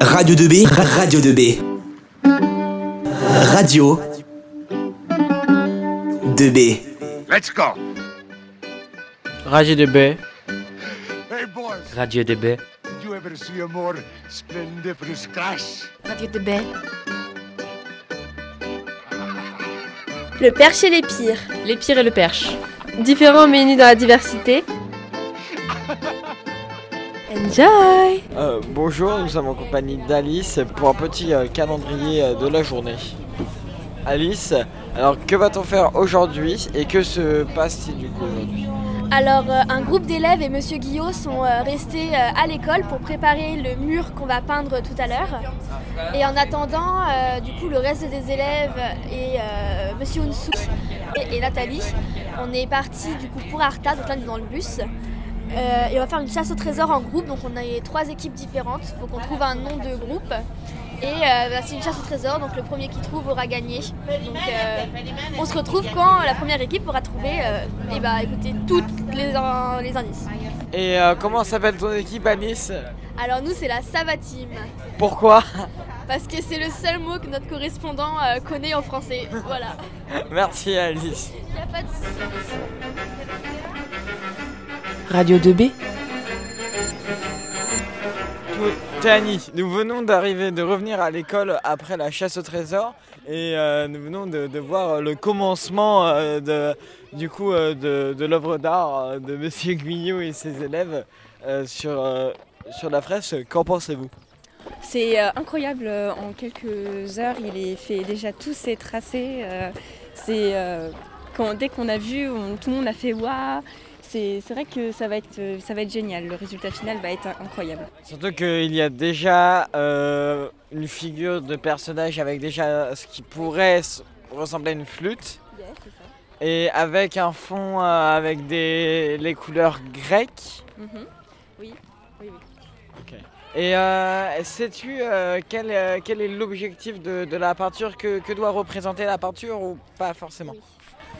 Radio 2B, Radio 2B. Radio 2B. Let's go. Radio de B. Hey boys, Radio de B. did you ever see a more splendiferous crash? Radio de baie. Le perche et les pires. Les pires et le perche. Différents mais unis dans la diversité. Enjoy Euh, bonjour, nous sommes en compagnie d'Alice pour un petit euh, calendrier euh, de la journée. Alice, alors que va-t-on faire aujourd'hui et que se passe-t-il du coup aujourd'hui? Alors, euh, un groupe d'élèves et Monsieur Guillot sont euh, restés euh, à l'école pour préparer le mur qu'on va peindre tout à l'heure. Et en attendant, du coup, le reste des élèves et Monsieur Unsu et, et Nathalie, on est parti du coup pour Arta, donc là on est dans le bus. Euh, et on va faire une chasse au trésor en groupe, donc on a trois équipes différentes. Il faut qu'on trouve un nom de groupe. Et euh, bah, c'est une chasse au trésor, donc le premier qui trouve aura gagné. Donc euh, on se retrouve quand la première équipe aura trouvé et bah, écoutez, tous les, in- les indices. Et comment s'appelle ton équipe Alice Alors nous c'est la Savatim, Pourquoi? Parce que c'est le seul mot que notre correspondant connaît en français. Voilà. Merci Alice. Y a pas de. Radio 2B. Tani, nous venons d'arriver, de revenir à l'école après la chasse au trésor et euh, nous venons de, de voir le commencement euh, de, du coup euh, de, de l'œuvre d'art de Monsieur Guyot et ses élèves euh, sur, euh, sur la fresque. Qu'en pensez-vous? C'est euh, incroyable, en quelques heures, il est fait déjà tous ses tracés. euh, c'est euh, quand, dès qu'on a vu, on- tout le monde a fait waouh. C'est vrai que ça va, être, euh, ça va être génial, le résultat final va être incroyable. Surtout qu'il y a déjà euh, une figure de personnage avec déjà ce qui pourrait ressembler à une flûte et avec un fond euh, avec des, les couleurs grecques. Mhm. Oui, oui, oui. Et euh, sais-tu euh, quel, euh, quel est l'objectif de, la peinture que, doit représenter la peinture ou pas forcément?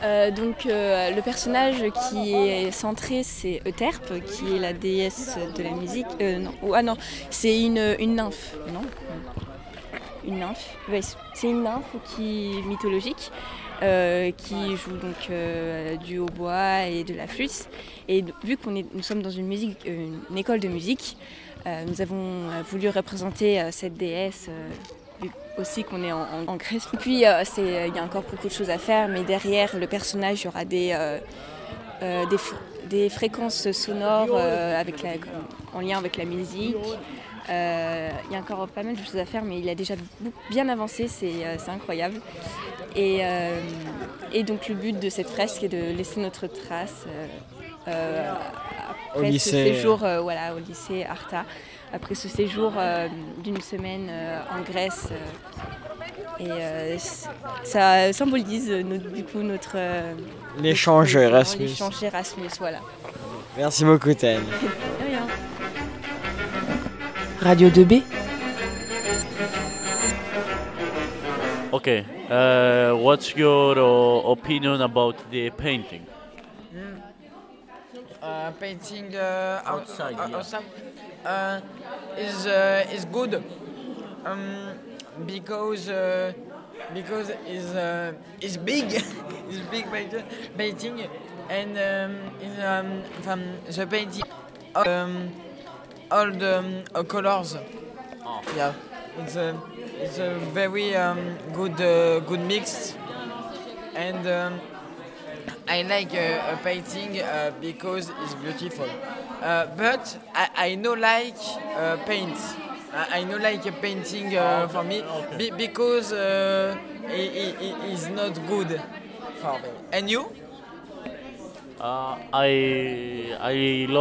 Donc le personnage qui est centré, c'est Euterpe, qui est la déesse de la musique. Non, ah non, c'est une, une nymphe, non? Une nymphe. C'est une nymphe qui mythologique. qui joue donc du hautbois et de la flûte. Et vu qu'on est, nous sommes dans une, musique, une école de musique, nous avons euh, voulu représenter euh, cette déesse euh, aussi qu'on est en, en- en Grèce. Et puis euh, il y a encore beaucoup de choses à faire, mais derrière le personnage, il y aura des, euh, euh, des, fr- des fréquences sonores euh, avec la- en lien avec la musique. Euh, il y a encore pas mal de choses à faire, mais il a déjà bien avancé, c'est euh, incroyable. Et, euh, et donc le but de cette fresque est de laisser notre trace Au après lycée. ce séjour euh, voilà, au lycée Arta, après ce séjour euh, d'une semaine euh, en Grèce. euh, et euh, ça symbolise notre- du coup notre euh, L'échange Erasmus. L'échange Erasmus, voilà. Merci beaucoup rien. Radio 2B. Okay, uh, what's your uh, opinion about the painting? Uh, painting uh, out- Outside, uh, yeah. outside uh, is uh, is good. Um, because uh, because is uh, is big is big paint- painting and um, is um, from the painting um, all the um, colors. Yeah it's a it's a very um, good uh, good mix. And um, I like uh, a painting uh, because it's beautiful. Uh, but I, I no like uh, paint. I, I no like a painting uh, for me be, because uh, it, it, it is not good for me. And you? Uh, I I love